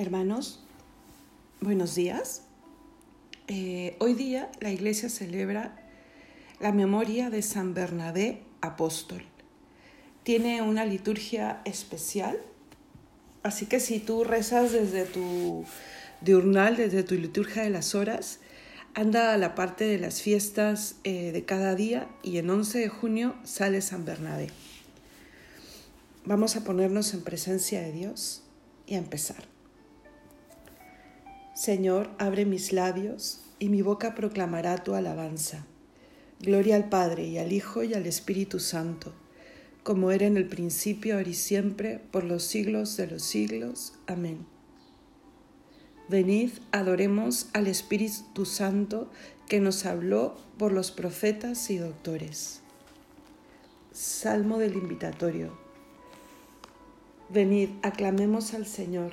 Hermanos, buenos días. Eh, hoy día la iglesia celebra la memoria de San Bernabé apóstol. Tiene una liturgia especial, así que si tú rezas desde tu diurnal, desde tu liturgia de las horas, anda a la parte de las fiestas eh, de cada día y en 11 de junio sale San Bernabé. Vamos a ponernos en presencia de Dios y a empezar. Señor, abre mis labios y mi boca proclamará tu alabanza. Gloria al Padre y al Hijo y al Espíritu Santo, como era en el principio, ahora y siempre, por los siglos de los siglos. Amén. Venid, adoremos al Espíritu Santo que nos habló por los profetas y doctores. Salmo del Invitatorio. Venid, aclamemos al Señor,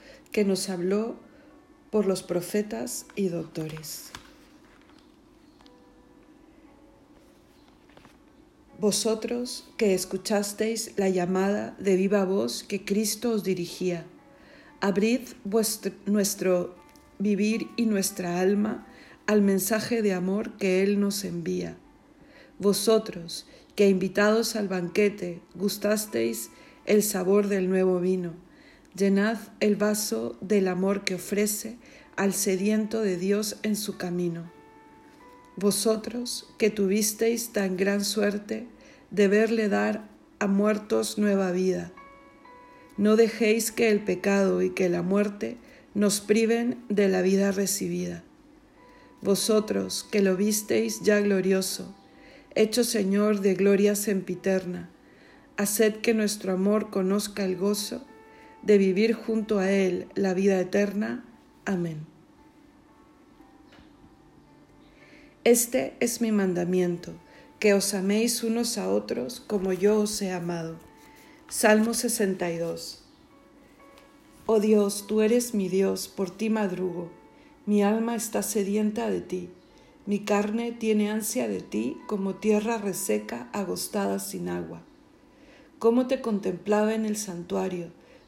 que nos habló por los profetas y doctores. Vosotros que escuchasteis la llamada de viva voz que Cristo os dirigía, abrid vuestro, nuestro vivir y nuestra alma al mensaje de amor que Él nos envía. Vosotros, que invitados al banquete gustasteis el sabor del nuevo vino, llenad el vaso del amor que ofrece al sediento de Dios en su camino. Vosotros, que tuvisteis tan gran suerte de verle dar a muertos nueva vida, no dejéis que el pecado y que la muerte nos priven de la vida recibida vosotros que lo visteis ya glorioso, hecho Señor de gloria sempiterna, haced que nuestro amor conozca el gozo de vivir junto a Él la vida eterna. Amén. Este es mi mandamiento, que os améis unos a otros como yo os he amado. Salmo 62. Oh Dios, tú eres mi Dios, por ti madrugo mi alma está sedienta de ti, mi carne tiene ansia de ti como tierra reseca agostada sin agua. Cómo te contemplaba en el santuario,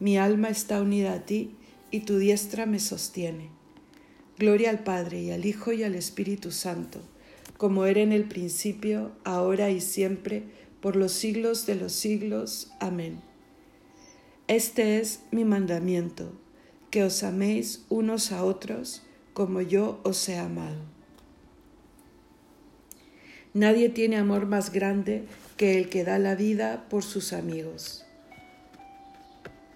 Mi alma está unida a ti y tu diestra me sostiene. Gloria al Padre y al Hijo y al Espíritu Santo, como era en el principio, ahora y siempre, por los siglos de los siglos. Amén. Este es mi mandamiento, que os améis unos a otros, como yo os he amado. Nadie tiene amor más grande que el que da la vida por sus amigos.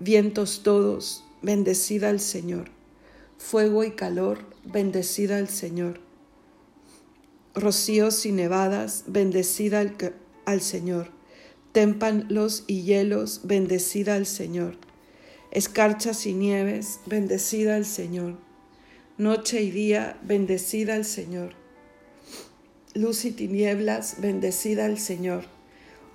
Vientos todos, bendecida al Señor. Fuego y calor, bendecida al Señor rocíos y nevadas, bendecida al, Señor. Témpanos y hielos, bendecida al Señor. Escarchas y nieves, bendecida al Señor. Noche y día, bendecida al Señor. Luz y tinieblas, bendecida al Señor.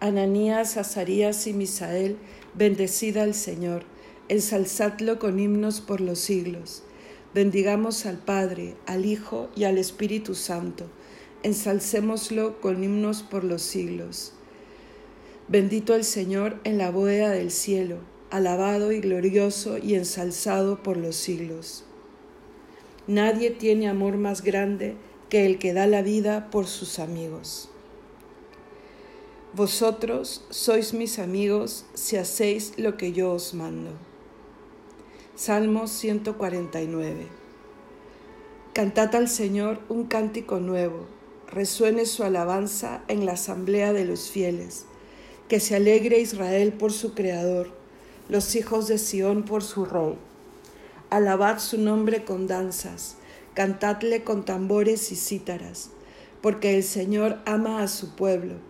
Ananías, Azarías y Misael, bendecida al Señor. Ensalzadlo con himnos por los siglos. Bendigamos al Padre, al Hijo y al Espíritu Santo ensalcémoslo con himnos por los siglos. Bendito el Señor en la bóveda del cielo, alabado y glorioso y ensalzado por los siglos. Nadie tiene amor más grande que el que da la vida por sus amigos. Vosotros sois mis amigos si hacéis lo que yo os mando. Salmo 149. Cantad al Señor un cántico nuevo resuene su alabanza en la asamblea de los fieles. Que se alegre Israel por su Creador, los hijos de Sión por su Rey. Alabad su nombre con danzas, cantadle con tambores y cítaras, porque el Señor ama a su pueblo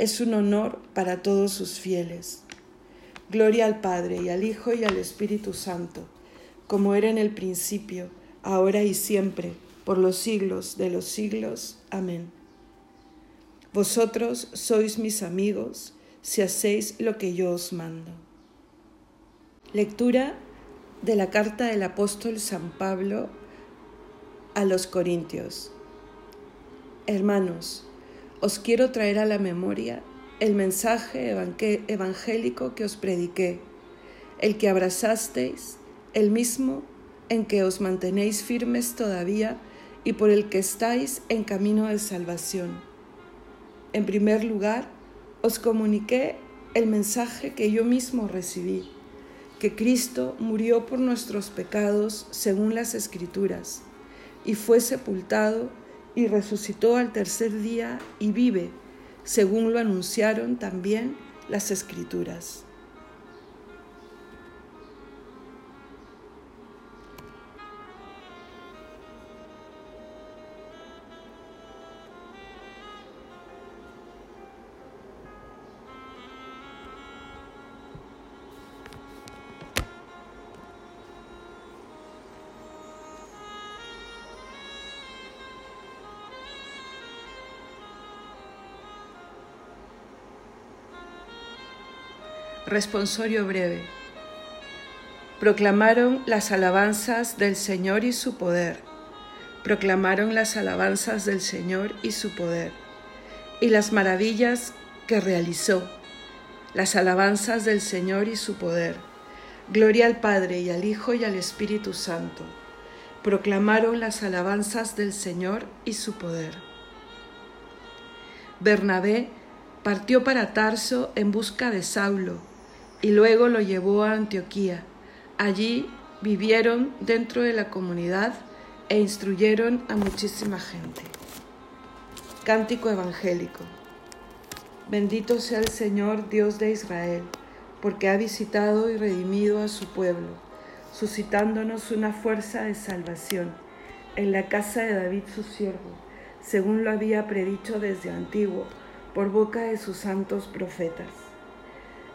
es un honor para todos sus fieles. Gloria al Padre y al Hijo y al Espíritu Santo, como era en el principio, ahora y siempre, por los siglos de los siglos. Amén. Vosotros sois mis amigos si hacéis lo que yo os mando. Lectura de la carta del apóstol San Pablo a los Corintios. Hermanos, os quiero traer a la memoria el mensaje evangélico que os prediqué, el que abrazasteis, el mismo en que os mantenéis firmes todavía y por el que estáis en camino de salvación. En primer lugar, os comuniqué el mensaje que yo mismo recibí, que Cristo murió por nuestros pecados según las Escrituras, y fue sepultado y resucitó al tercer día y vive, según lo anunciaron también las Escrituras. Responsorio breve. Proclamaron las alabanzas del Señor y su poder. Proclamaron las alabanzas del Señor y su poder. Y las maravillas que realizó, las alabanzas del Señor y su poder. Gloria al Padre y al Hijo y al Espíritu Santo. Proclamaron las alabanzas del Señor y su poder. Bernabé partió para Tarso en busca de Saulo y luego lo llevó a Antioquía. Allí vivieron dentro de la comunidad e instruyeron a muchísima gente. Cántico Evangélico. Bendito sea el Señor Dios de Israel, porque ha visitado y redimido a su pueblo, suscitándonos una fuerza de salvación en la casa de David su siervo, según lo había predicho desde antiguo por boca de sus santos profetas.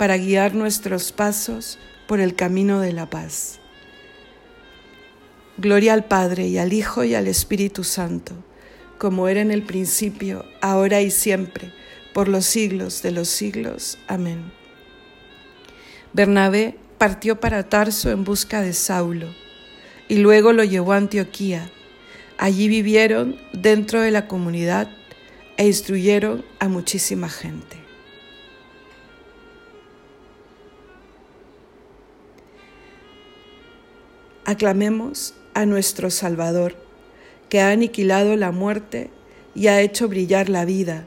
para guiar nuestros pasos por el camino de la paz. Gloria al Padre y al Hijo y al Espíritu Santo, como era en el principio, ahora y siempre, por los siglos de los siglos. Amén. Bernabé partió para Tarso en busca de Saulo, y luego lo llevó a Antioquía. Allí vivieron dentro de la comunidad e instruyeron a muchísima gente. Aclamemos a nuestro Salvador, que ha aniquilado la muerte y ha hecho brillar la vida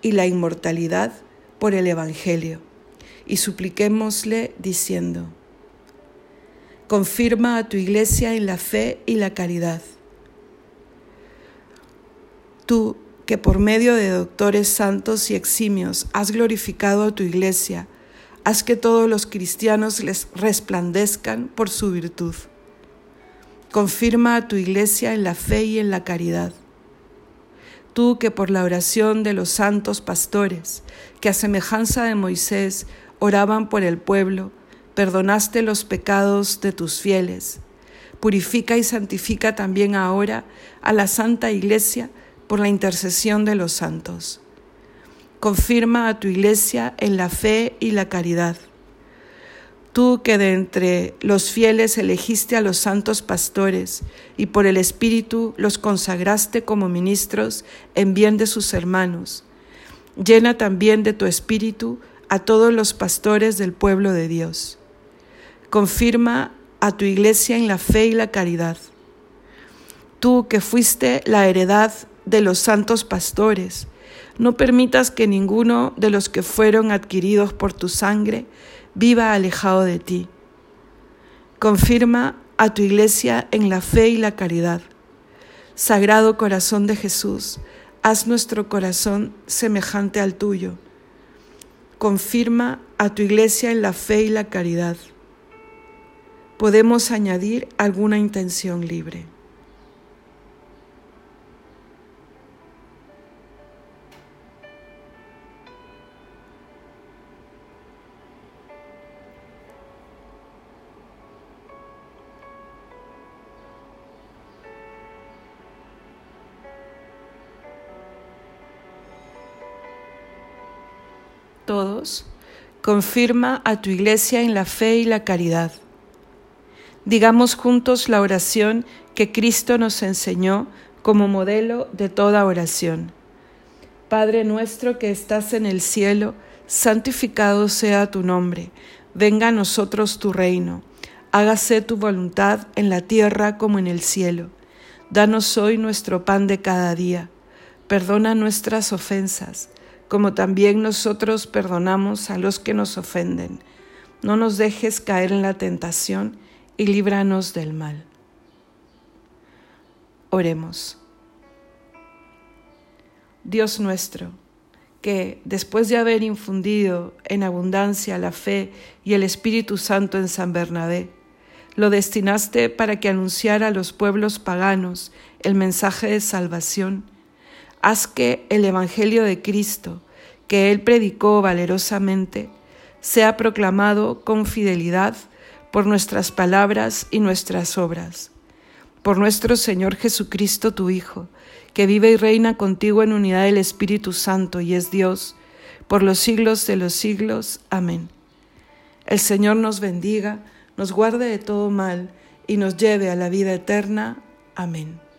y la inmortalidad por el Evangelio, y supliquémosle diciendo, confirma a tu iglesia en la fe y la caridad. Tú, que por medio de doctores santos y eximios has glorificado a tu iglesia, haz que todos los cristianos les resplandezcan por su virtud. Confirma a tu iglesia en la fe y en la caridad. Tú que por la oración de los santos pastores, que a semejanza de Moisés oraban por el pueblo, perdonaste los pecados de tus fieles. Purifica y santifica también ahora a la Santa Iglesia, por la intercesión de los santos. Confirma a tu iglesia en la fe y la caridad. Tú que de entre los fieles elegiste a los santos pastores y por el Espíritu los consagraste como ministros en bien de sus hermanos, llena también de tu Espíritu a todos los pastores del pueblo de Dios. Confirma a tu iglesia en la fe y la caridad. Tú que fuiste la heredad de los santos pastores. No permitas que ninguno de los que fueron adquiridos por tu sangre viva alejado de ti. Confirma a tu iglesia en la fe y la caridad. Sagrado corazón de Jesús, haz nuestro corazón semejante al tuyo. Confirma a tu iglesia en la fe y la caridad. Podemos añadir alguna intención libre. Confirma a tu iglesia en la fe y la caridad. Digamos juntos la oración que Cristo nos enseñó como modelo de toda oración. Padre nuestro que estás en el cielo, santificado sea tu nombre, venga a nosotros tu reino, hágase tu voluntad en la tierra como en el cielo. Danos hoy nuestro pan de cada día, perdona nuestras ofensas como también nosotros perdonamos a los que nos ofenden. no nos dejes caer en la tentación y líbranos del mal. Oremos. Dios nuestro, que después de haber infundido en abundancia la fe y el Espíritu Santo en San Bernabé, lo destinaste para que anunciara a los pueblos paganos el mensaje de salvación, haz que el Evangelio de Cristo, que él predicó valerosamente, sea proclamado con fidelidad por nuestras palabras y nuestras obras. Por nuestro Señor Jesucristo, tu Hijo, que vive y reina contigo en unidad del Espíritu Santo y es Dios, por los siglos de los siglos. Amén. El Señor nos bendiga, nos guarde de todo mal y nos lleve a la vida eterna. Amén.